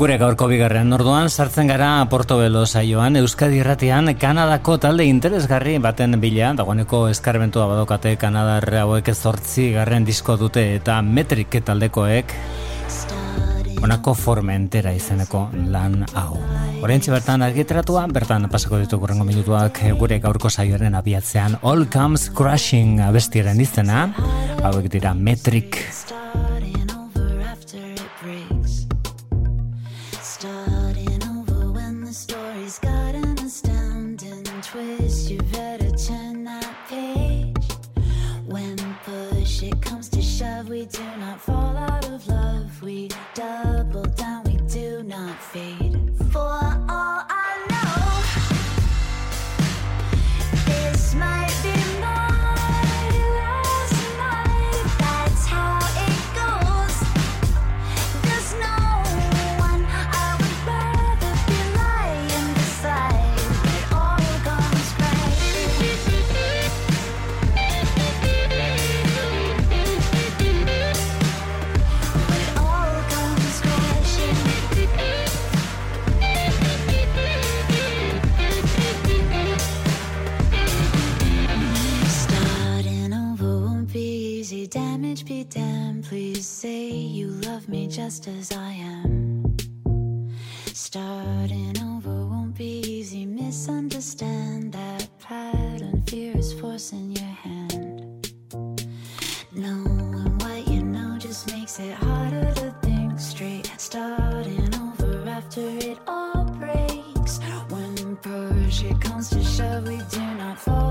Gure gaurko bigarren orduan sartzen gara Portobelo saioan Euskadi Irratian Kanadako talde interesgarri baten bila dagoeneko eskarbentua badokate Kanadar hauek zortzi garren disko dute eta metrik taldekoek Honako formentera izeneko lan hau. Horentxe bertan argiteratua, bertan pasako ditu gurrengo minutuak gure gaurko saioaren abiatzean All Comes Crashing abestiaren izena, hauek dira metrik just as I am. Starting over won't be easy, misunderstand that pattern. Fear is forcing your hand. Knowing what you know just makes it harder to think straight. Starting over after it all breaks. When push it comes to shove, we do not fall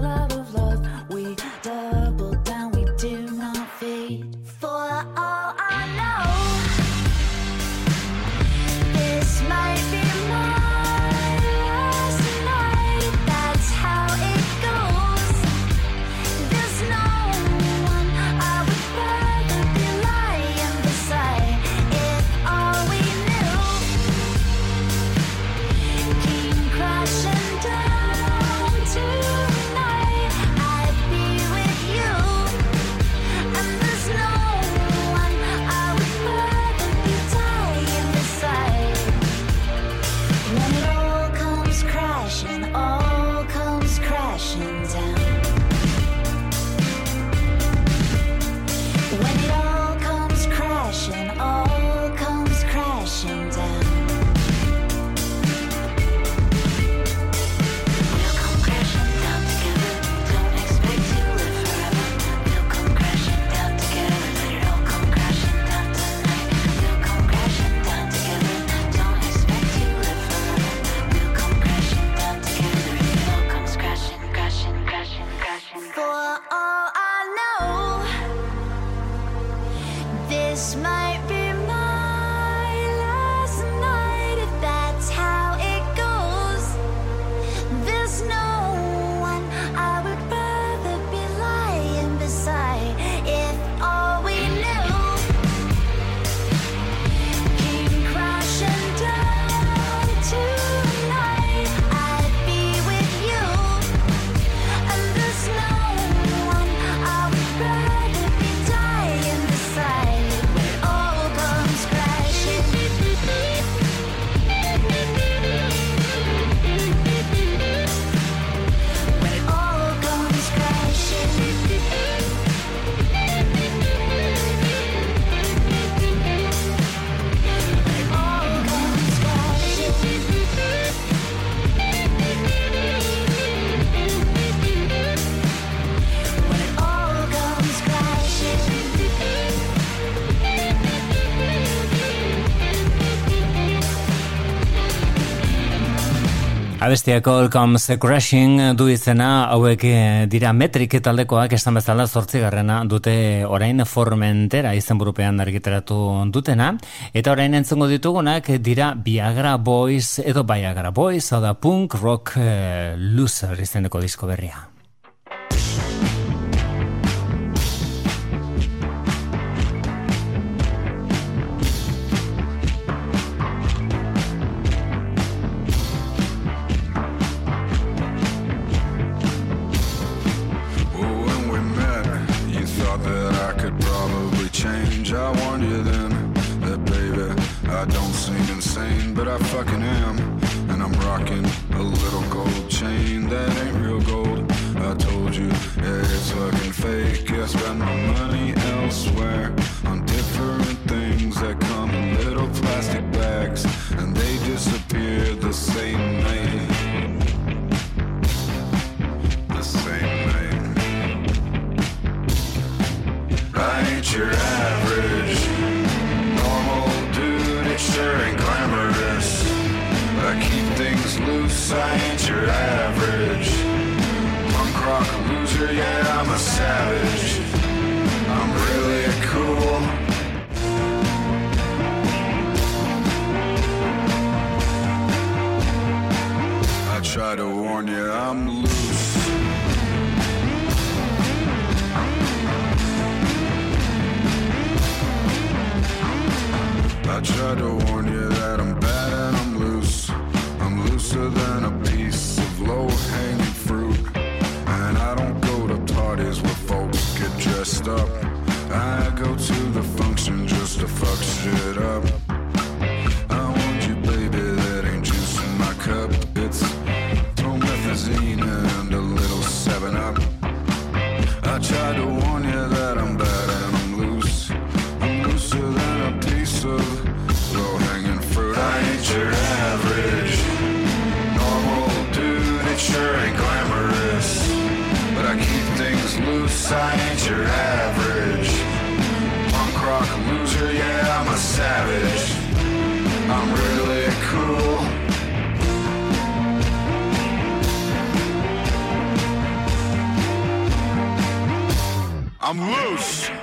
Abestiako All Comes Crashing du izena hauek eh, dira metrik taldekoak esan bezala zortzigarrena dute orain formentera izenburupean argiteratu dutena eta orain entzungo ditugunak dira Viagra Boys edo Viagra Boys hau da punk rock eh, loser izeneko disko berria. I fucking am. And I'm rocking a little gold chain that ain't real gold. I told you, it's fucking fake. I spend my money elsewhere on different things that come in little plastic bags, and they disappear the same night. The same night. I ain't your average loose. I ain't your average punk rock loser. Yeah, I'm a savage. I'm really cool. I try to warn you, I'm loose. I try to warn you I'm than a piece of low hanging fruit. And I don't go to parties where folks get dressed up. I go to the function just to fuck shit up. I ain't your average punk rock loser. Yeah, I'm a savage. I'm really cool. I'm loose.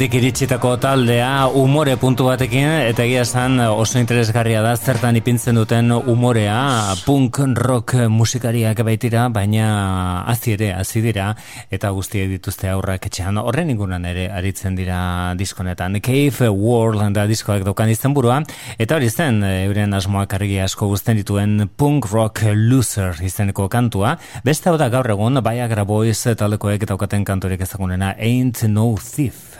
Suediatik iritsitako taldea umore puntu batekin eta egia esan oso interesgarria da zertan ipintzen duten umorea. Punk rock musikariak baitira baina hazi ere hazi dira eta guztiek dituzte aurrak etxean. Horren inguruan ere aritzen dira diskonetan. Cave World da diskoak daukan izten burua eta hori zen euren asmoak argi asko guztien dituen punk rock loser izeneko kantua. Beste hau da gaur egun Viagra Boys taldekoek daukaten kantorik ezagunena Ain't No Thief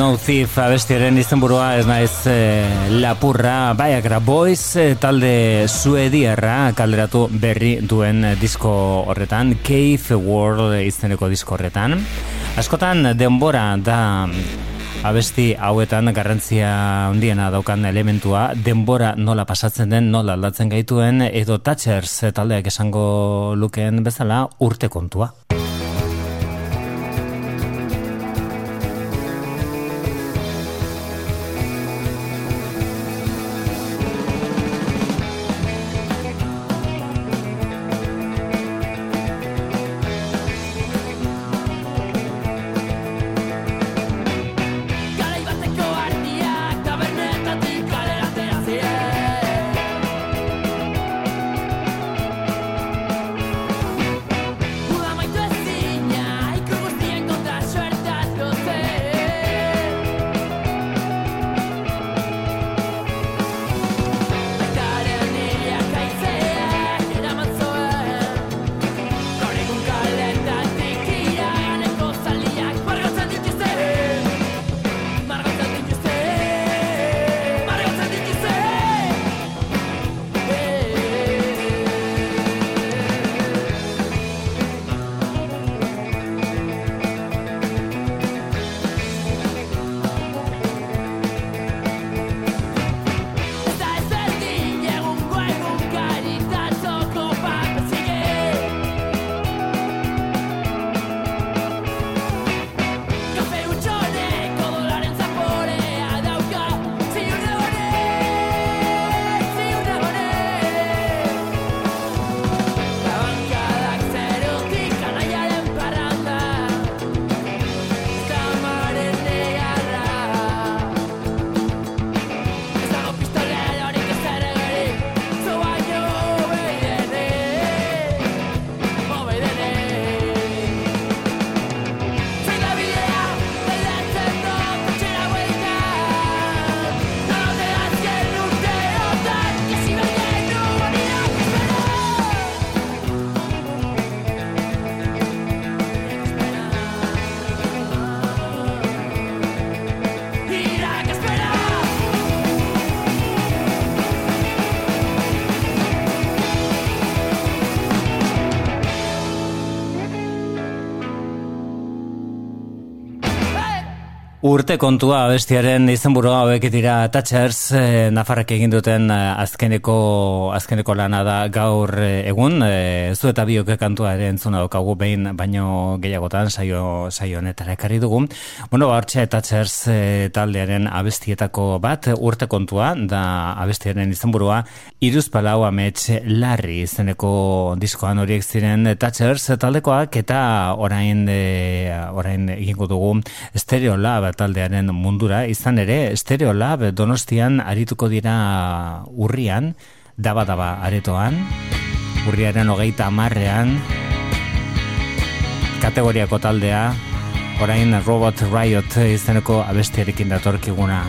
No Thief abestiaren izenburua ez naiz e, lapurra. Bai, Viagra Boys e, talde suediarra kalderatu berri duen eh, disko horretan Cave World izeneko disko horretan. Askotan denbora da abesti hauetan garrantzia handiena daukan elementua. Denbora nola pasatzen den nola aldatzen gaituen edo Thatchers taldeak esango lukeen bezala urte kontua. Urte kontua abestiaren izenburua hauek dira Thatchers eh, Nafarrak egin duten eh, azkeneko azkeneko lana da gaur eh, egun eh, zu eta biok kantua ere entzuna daukagu behin baino gehiagotan saio saio honetara ekarri dugu. Bueno, hortxe Thatchers eh, taldearen abestietako bat urte kontua da abestiaren izenburua Iruzpalau amets larri izeneko diskoan horiek ziren Thatchers taldekoak eta orain eh, orain egingo dugu Stereo Lab taldearen mundura, izan ere Stereo Lab Donostian arituko dira urrian, daba daba aretoan, urriaren hogeita amarrean, kategoriako taldea, orain Robot Riot izeneko abestiarekin datorkiguna.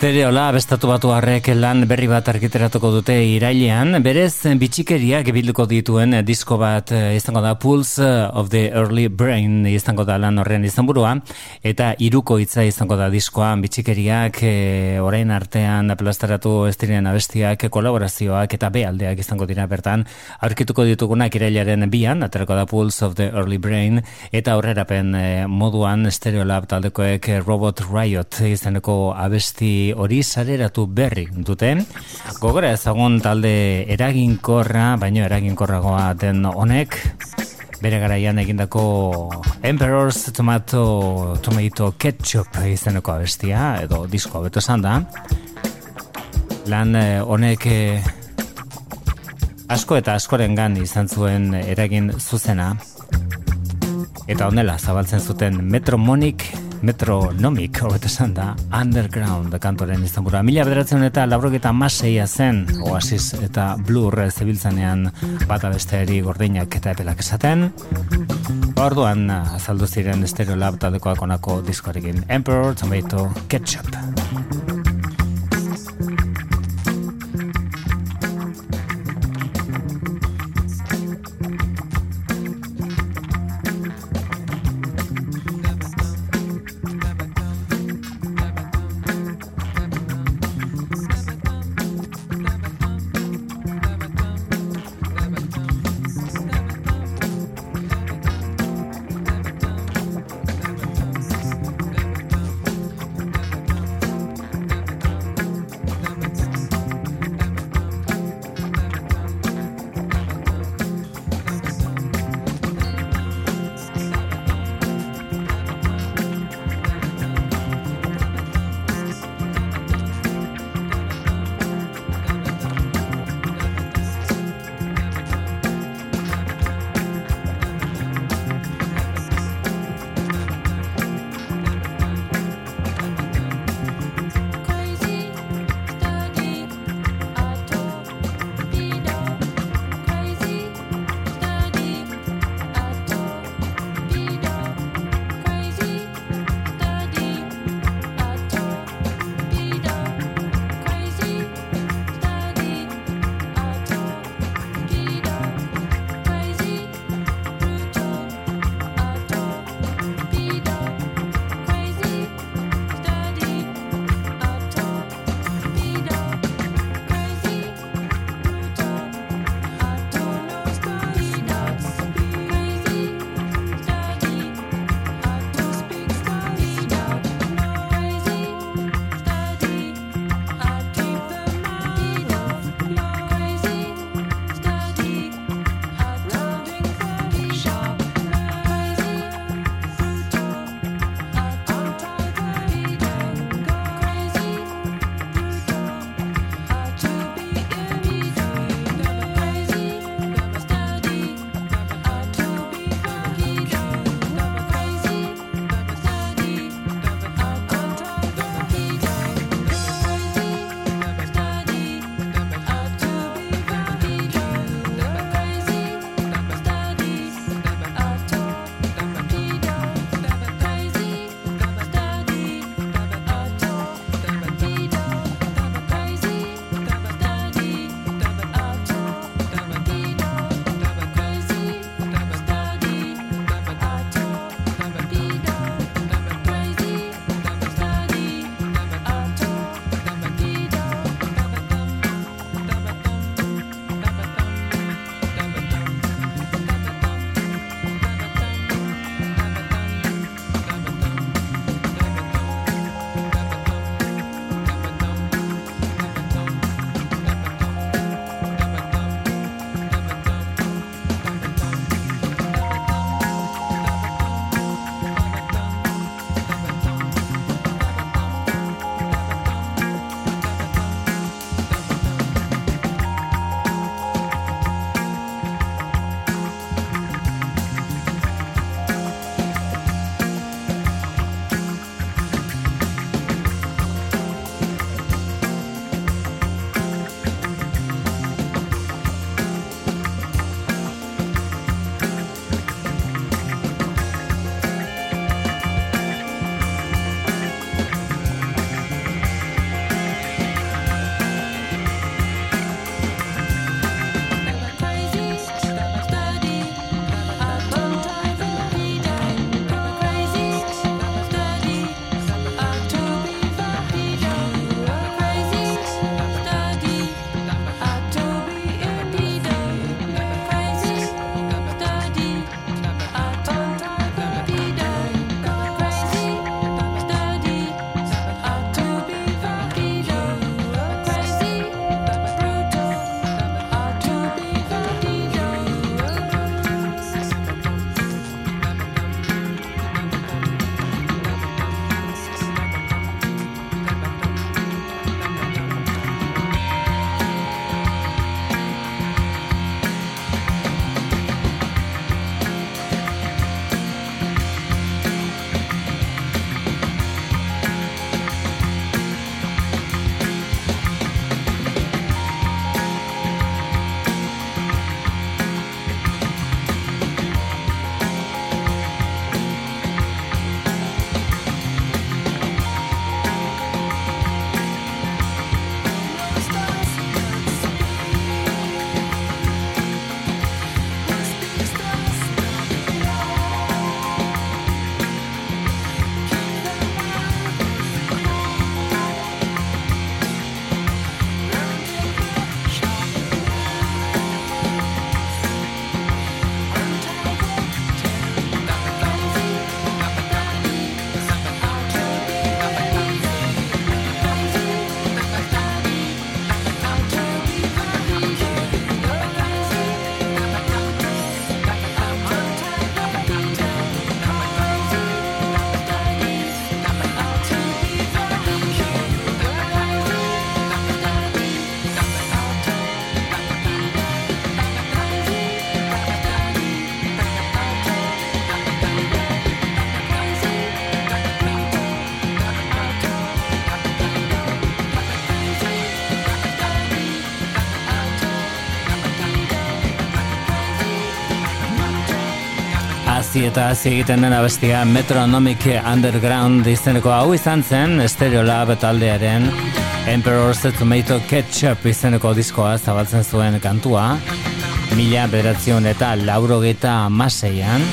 Stereo Lab estatu batu harrek lan berri bat argiteratuko dute irailean, berez bitxikeriak bilduko dituen disko bat eh, izango da Pulse of the Early Brain izango da lan horren izenburua. Eta iruko hitza izango da diskoan. Bitxikeriak eh, orain artean aplastaratu ez diren abestiak kolaborazioak eta B aldeak izango dira bertan. Aurkituko ditugunak irailaren bian, aterako da Pulse of the Early Brain. Eta aurrerapen eh, moduan Stereo Lab taldekoek Robot Riot izeneko abesti hori sareratu berri dute. Gogora ezagun talde eraginkorra, baino eraginkorragoa den honek, bere garaian egindako Emperor's Tomato, Tomato Ketchup izeneko abestia, edo disko beto esan da. Lan eh, honek eh, asko eta askorengan izan zuen eragin zuzena, eta honela zabaltzen zuten Metromonic Metronomic, hobeto esan da, Underground kantoren izenburua. Mila bederatzen eta labroketa maseia zen, Oasis eta Blur zebiltzanean bata besteari gordinak eta epelak esaten. Orduan azaldu ziren Stereo Lab taldekoak onako diskoarekin Emperor Tomato Ketchup. hazi eta hazi egiten den abestia Metronomic Underground izeneko hau izan zen Stereo Lab taldearen Emperor's Tomato Ketchup izeneko diskoa zabaltzen zuen kantua mila bederatzion eta laurogeita maseian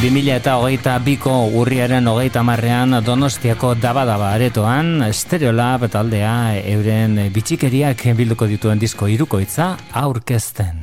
2000 eta hogeita biko urriaren hogeita marrean Donostiako dabadaba aretoan Stereolab taldea euren bitxikeriak bilduko dituen disko irukoitza aurkezten.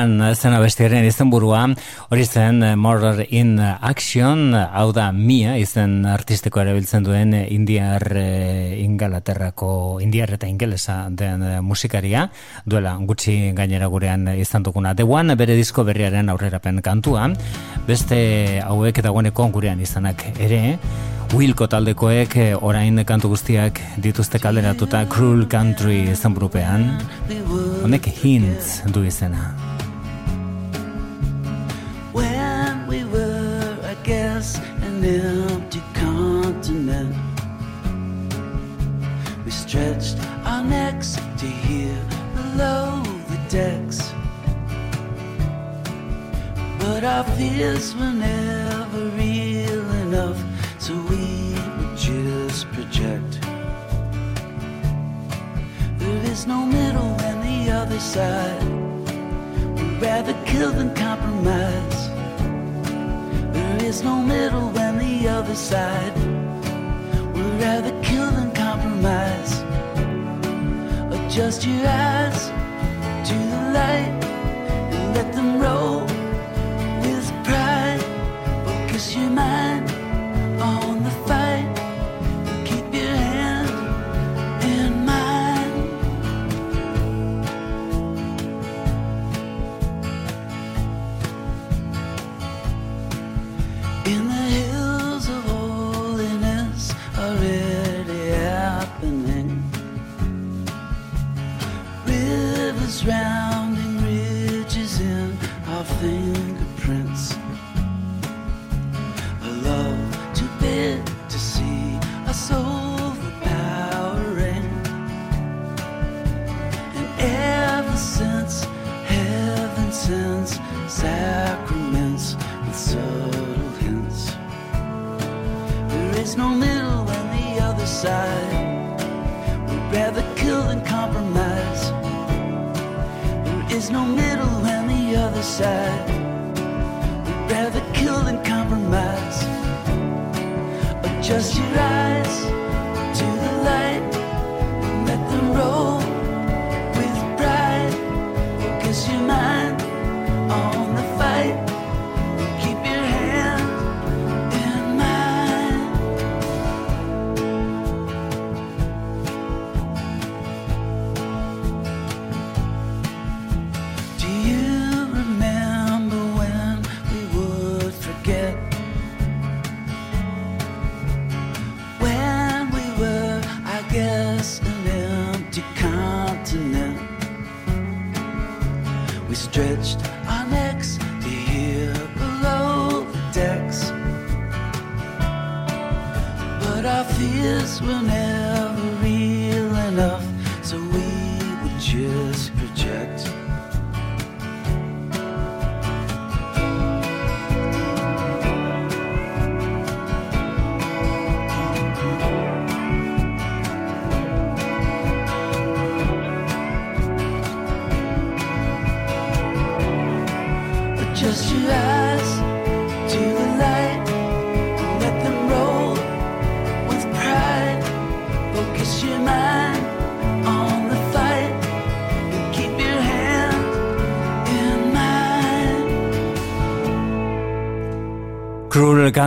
One eh, zen abestiaren izenburua, hori zen eh, Murder in Action, hau da Mia izen artistiko erabiltzen duen eh, indiar ingalaterrako, indiar eta ingelesa den musikaria, duela gutxi gainera gurean izan duguna. The One bere disko berriaren aurrerapen kantua, beste hauek dagoeneko gurean izanak ere, Wilko taldekoek orain kantu guztiak dituzte kalderatuta Cruel Country izenburupean. Honek hintz du izena. us an empty continent. We stretched our necks to hear below the decks. But our fears were never real enough, so we would just project. There is no middle and the other side. We'd rather kill than compromise. There's no middle when the other side. We'd rather kill than compromise. Adjust your eyes to the light.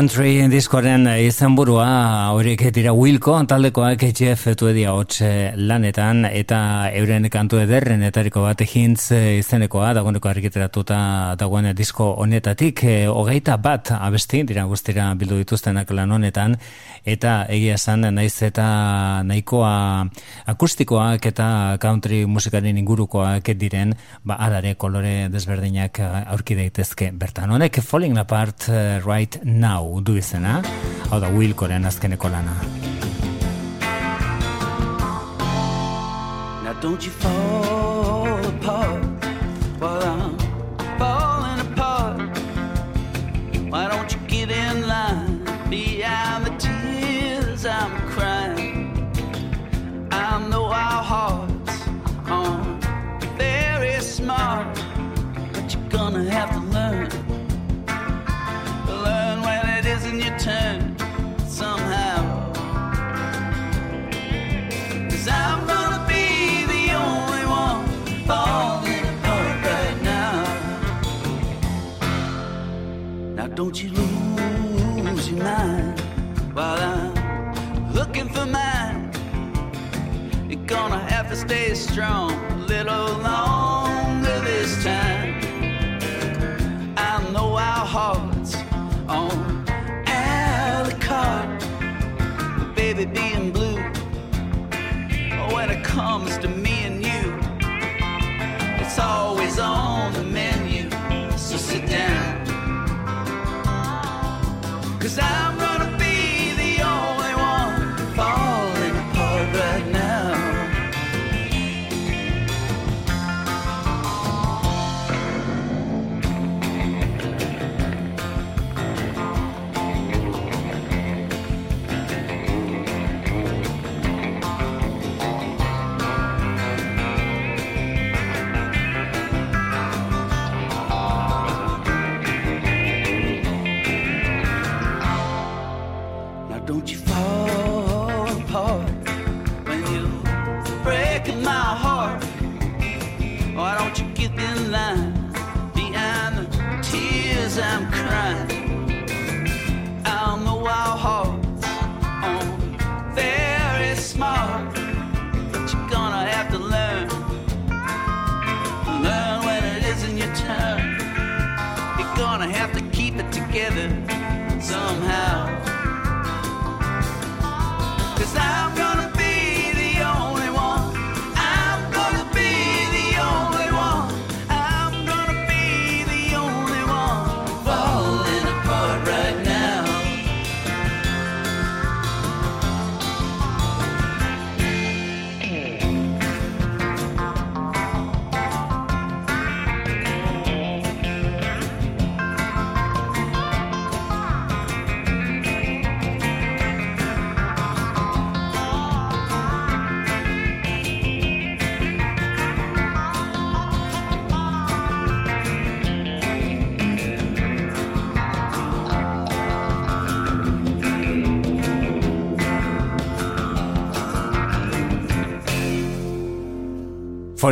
Country diskoaren eh, izenburua horiek dira Wilco taldekoak Jeff Tuedia hotz lanetan eta euren kantu ederren etariko bat hintz eh, izenekoa dagoeneko argiteratuta dagoen disko honetatik eh, hogeita bat abesti dira guztira bildu dituztenak lan honetan eta egia esan naiz eta nahikoa akustikoak eta country musikaren ingurukoak diren ba adare kolore desberdinak aurki daitezke bertan. Honek falling apart right now du izena, hau da Wilkoren azkeneko lana. Now don't you fall stay strong a little longer this time. I know our hearts on a la carte, baby being blue. When it comes to me and you, it's always on the menu. So sit down, cause I'm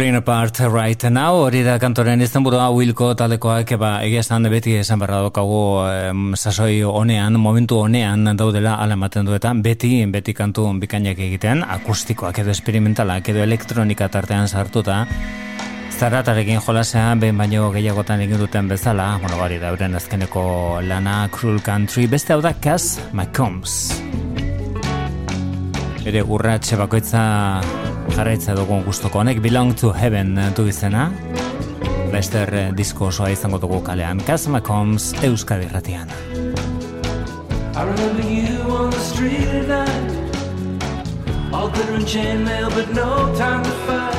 Falling Apart Right Now, hori da kantoren izenburua Wilko taldekoak, eba, egia esan beti esan berra dokagu em, sasoi honean, momentu honean daudela ala ematen du eta beti, beti kantu bikainak egiten, akustikoak edo esperimentalak edo elektronika tartean sartuta, zaratarekin jolasea behin baino gehiagotan egin duten bezala, bueno, bari da, euren azkeneko lana Cruel Country, beste hau da Cass McCombs. Ere urratxe bakoitza jarraitza dugun gustoko honek Belong to Heaven du izena. Lester eh, disko osoa izango dugu kalean. Cass McCombs Euskadi Ratian. I remember you on the street at night All glitter and chainmail but no time to fight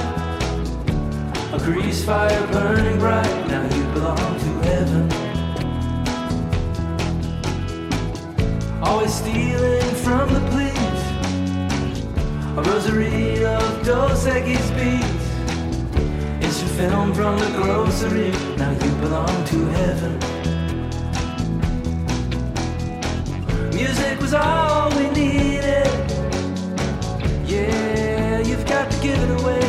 A grease fire burning bright Now you belong to heaven Always stealing from the police Equis beats Instant film from the grocery. Now you belong to heaven. Music was all we needed. Yeah, you've got to give it away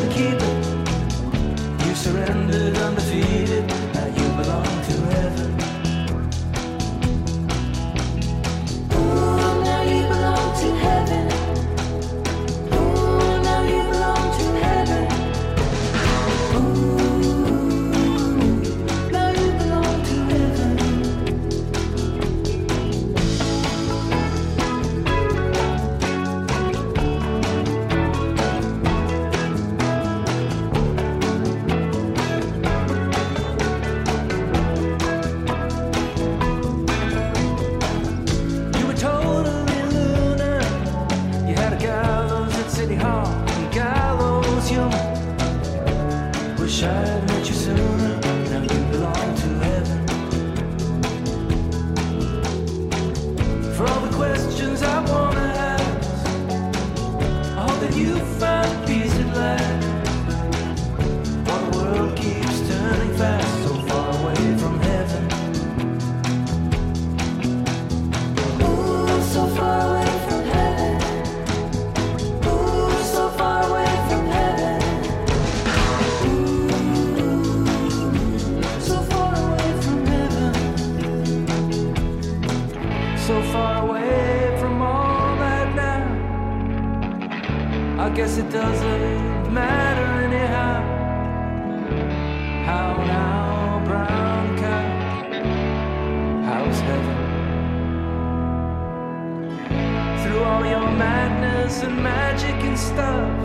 and magic and stuff,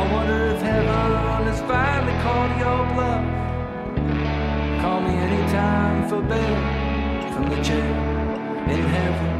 I wonder if heaven has finally called your bluff. Call me anytime for bail from the jail in heaven.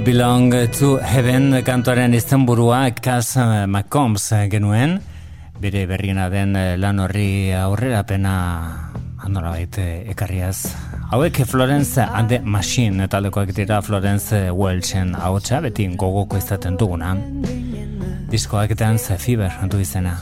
Belong to Heaven kantuaren izenburua Cass eh, McCombs eh, genuen, bere berriena den eh, lan horri aurrerapena handolabait eh, ekarriaz. Hauek Florence and the Machine taldekoak dira Florence Welchen ahotsa beti gogoko izaten duguna. Diskoak Dance Fever du izena.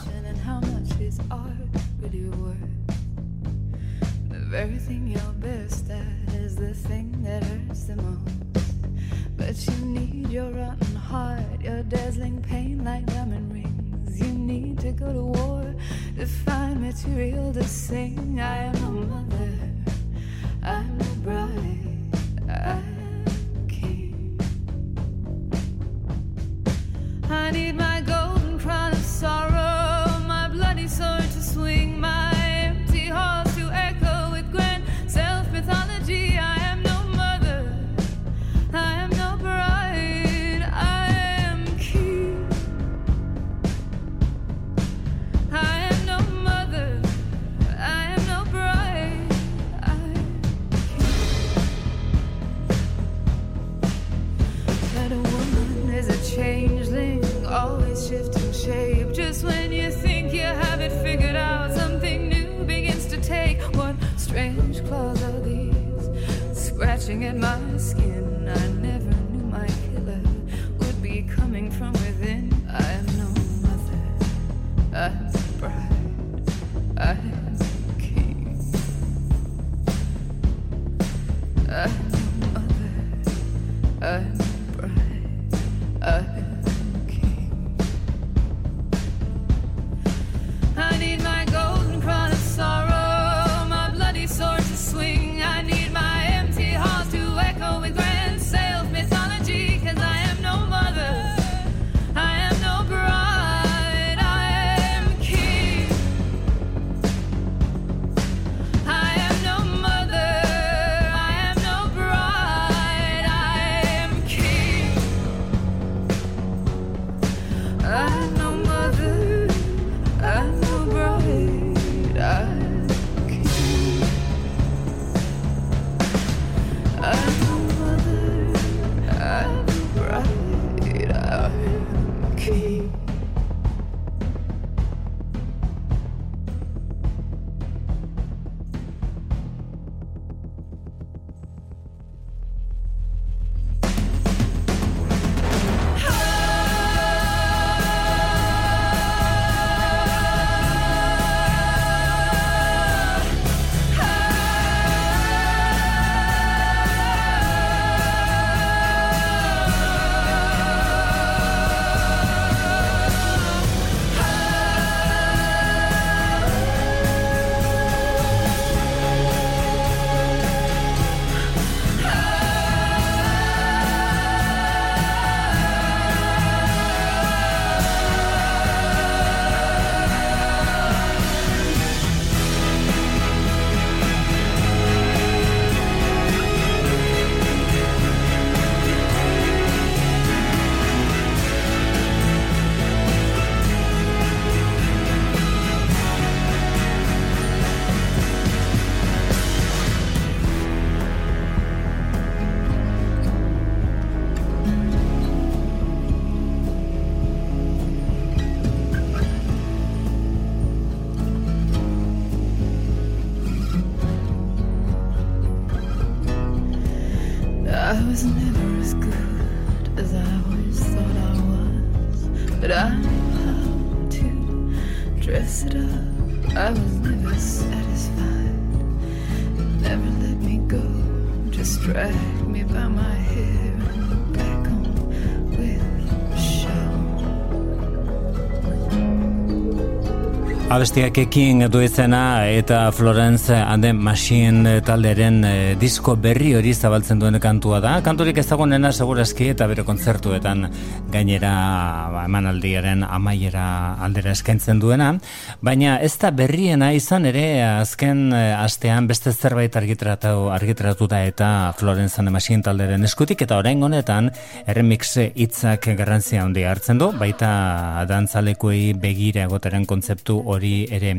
Go to war to find material to sing. I am a mother, I'm a bride, I'm king. I need my golden clutching at my Abestiak ekin du izena eta Florence and the Machine talderen eh, disko berri hori zabaltzen duen kantua da. Kanturik ezagunena segurazki eta bere kontzertuetan gainera ba, emanaldiaren amaiera aldera eskaintzen duena. Baina ez da berriena izan ere azken eh, astean beste zerbait argitratu, argitratu da eta Florence and the Machine talderen eskutik eta orain honetan remix hitzak garrantzia handia hartzen du, baita dantzalekuei begira egoteren kontzeptu hori ere.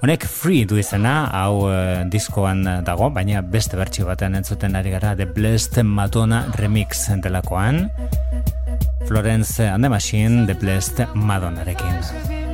Honek free du izena, hau eh, diskoan dago, baina beste bertsio batean entzuten ari gara The Blessed Madonna remix delakoan. Florence and the Machine, The Blessed Madonnarekin.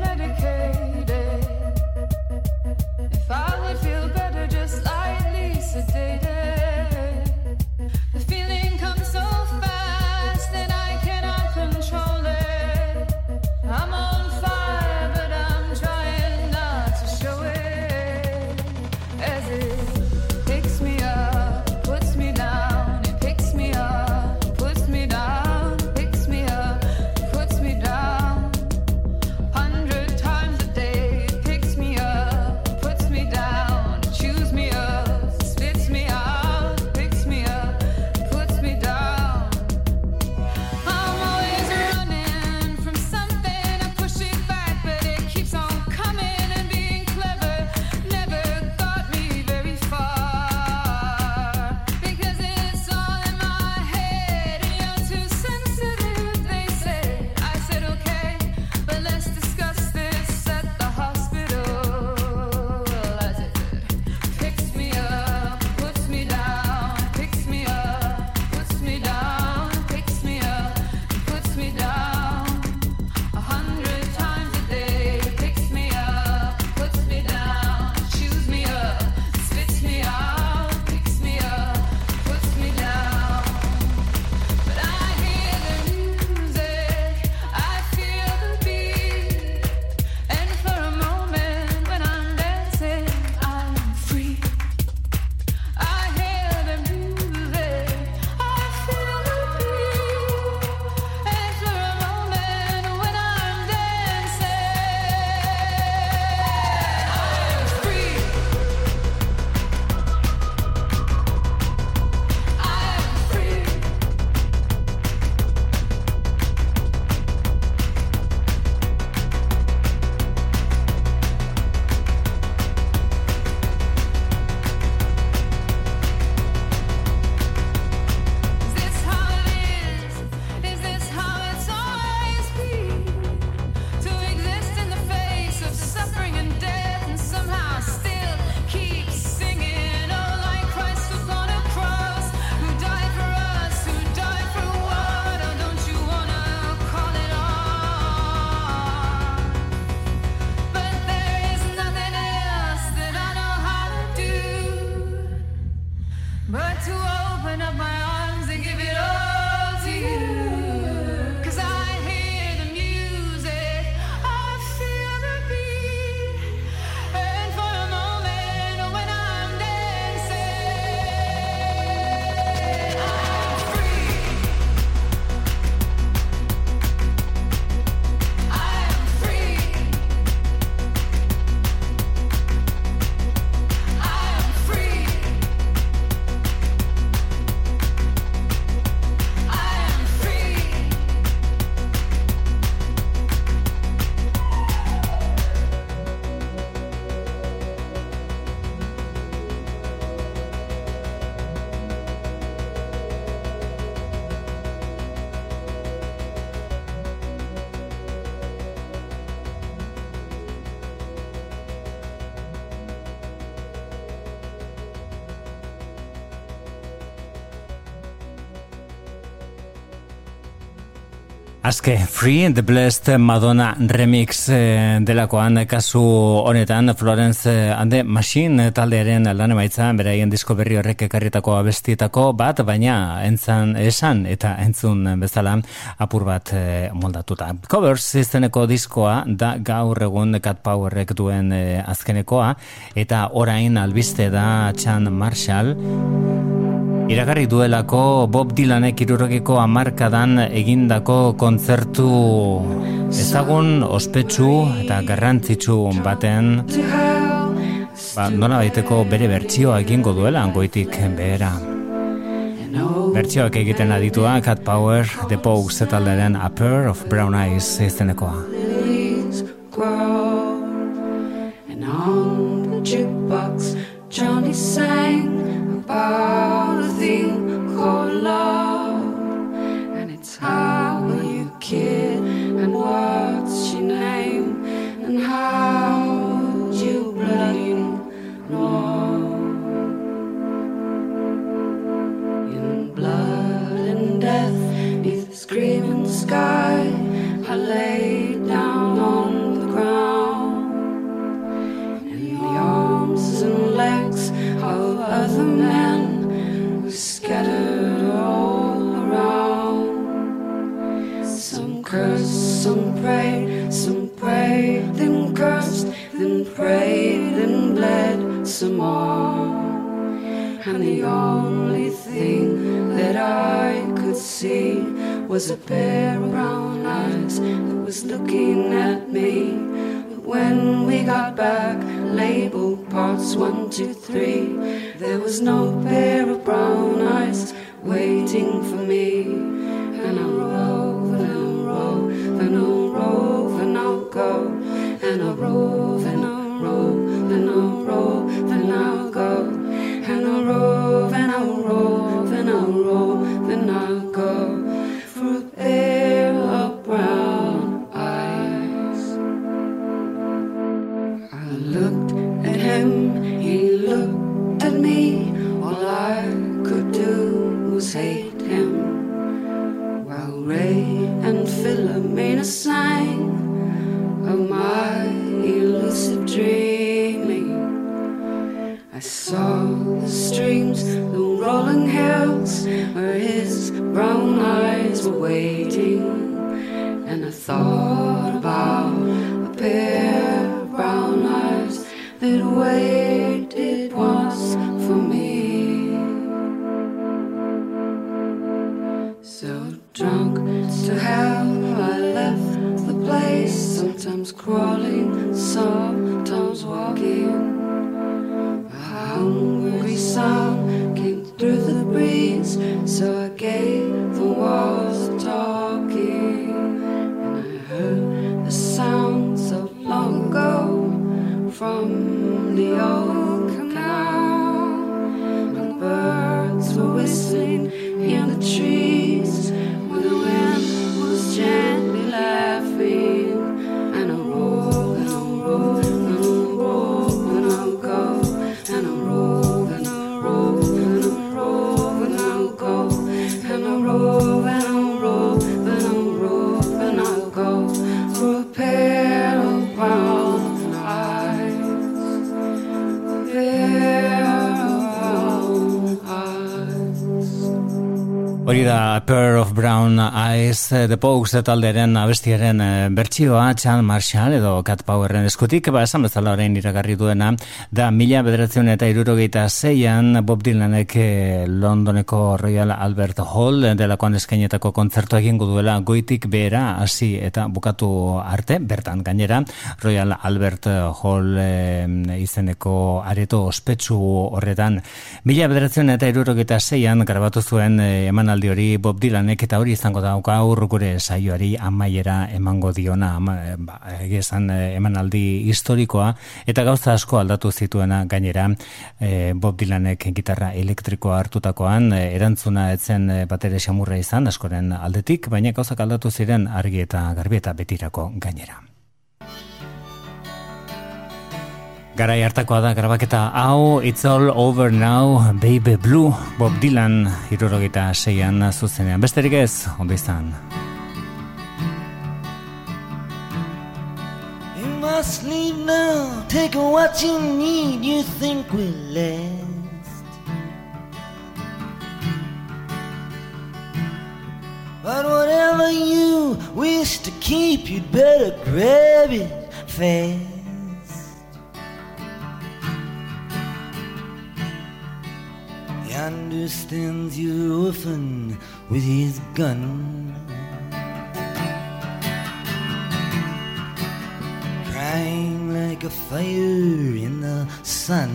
Azke, Free the Blessed Madonna remix eh, delakoan kasu honetan Florence eh, and the Machine taldearen lan emaitza beraien disko berri horrek ekarritako abestietako bat, baina entzan esan eta entzun bezala apur bat eh, moldatuta. Covers izeneko diskoa da gaur egun Cat Powerrek duen azkenekoa eta orain albiste da Chan Marshall Iragarri duelako Bob Dylanek irurogiko amarkadan egindako kontzertu ezagun, ospetsu eta garrantzitsu baten ba, nola baiteko bere bertsioa egingo duela goitik behera. Bertsioak egiten aditua Cat Power, The Pogues etalderen A Pair of Brown Eyes grow. And on the jukebox, Johnny sang about thing called love. And it's how was a pair of brown eyes that was looking at me. But when we got back, labeled parts one, two, three, there was no pair The Pogues talderen abestiaren eh, bertsioa Chan Marshall edo Cat Powerren eskutik ba esan bezala orain iragarri duena da mila bederatzen eta irurogeita zeian Bob Dylanek eh, Londoneko Royal Albert Hall delakoan eskainetako kontzertu egingo duela goitik behera hasi eta bukatu arte. Bertan gainera Royal Albert Hall eh, izeneko areto ospetsu horretan mila bederatzen eta irurogeita zeian grabatu zuen eh, emanaldi hori Bob Dylanek eta hori izango da gaur gure saioari amaiera emango diona ama, eh, ba, egia esan eh, emanaldi historikoa eta gauza asko aldatu zituena gainera eh, Bob Dylanek gitarra elektrikoa hartutakoan erantzuna etzen batere xamurra izan askoren aldetik baina gauzak aldatu ziren argi eta garbi eta betirako gainera. Garai hartakoa da grabaketa hau It's all over now Baby Blue Bob Dylan irurogeita seian zuzenean. Besterik ez, ondo izan. You must leave now. Take what you need. You think we'll last. But whatever you wish to keep You'd better grab it fast. Understands you often with his gun. Crying like a fire in the sun.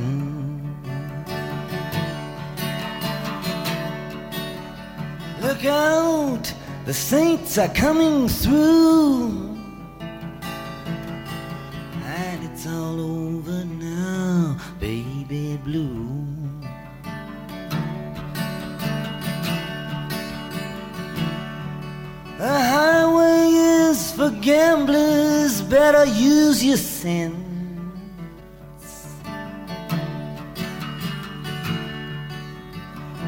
Look out, the saints are coming through. And it's all over now, baby blue. The highway is for gamblers, better use your sense.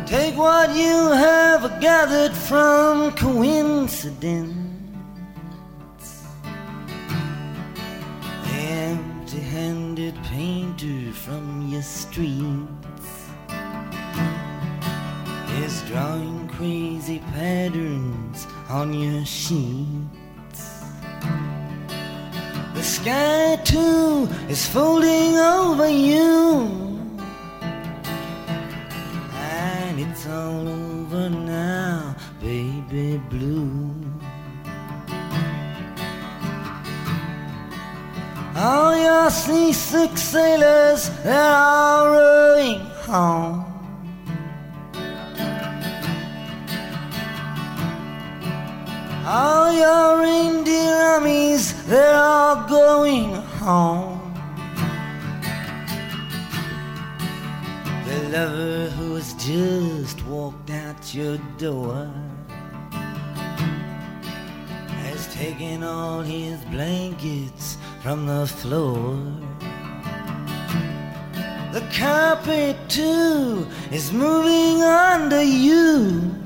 Take what you have gathered from coincidence. Empty handed painter from your streets is drawing crazy patterns on your sheets. The sky too is folding over you. And it's all over now, baby blue. All your seasick sailors, all rowing home. All your reindeer armies, they're all going home. The lover who has just walked out your door has taken all his blankets from the floor. The carpet too is moving under you.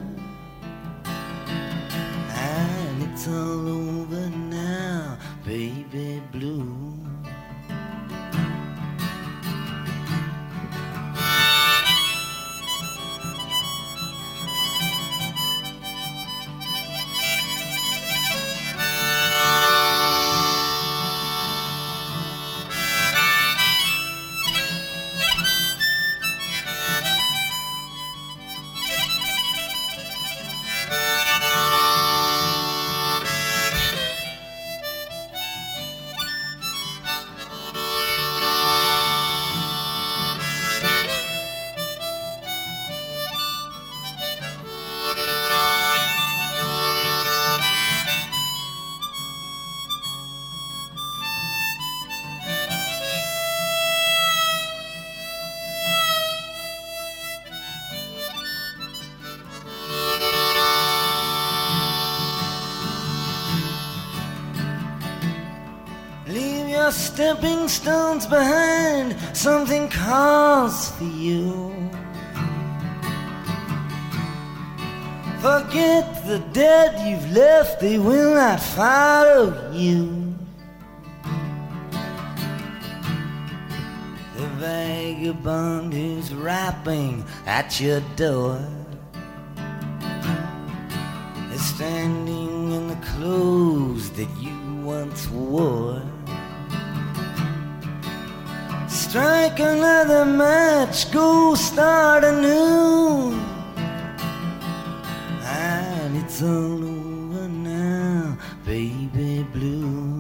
Baby blue. Stones behind, something calls for you. Forget the dead you've left, they will not follow you. The vagabond who's rapping at your door is standing in the clothes that you once wore. Strike another match, go start anew. And it's all over now, baby blue.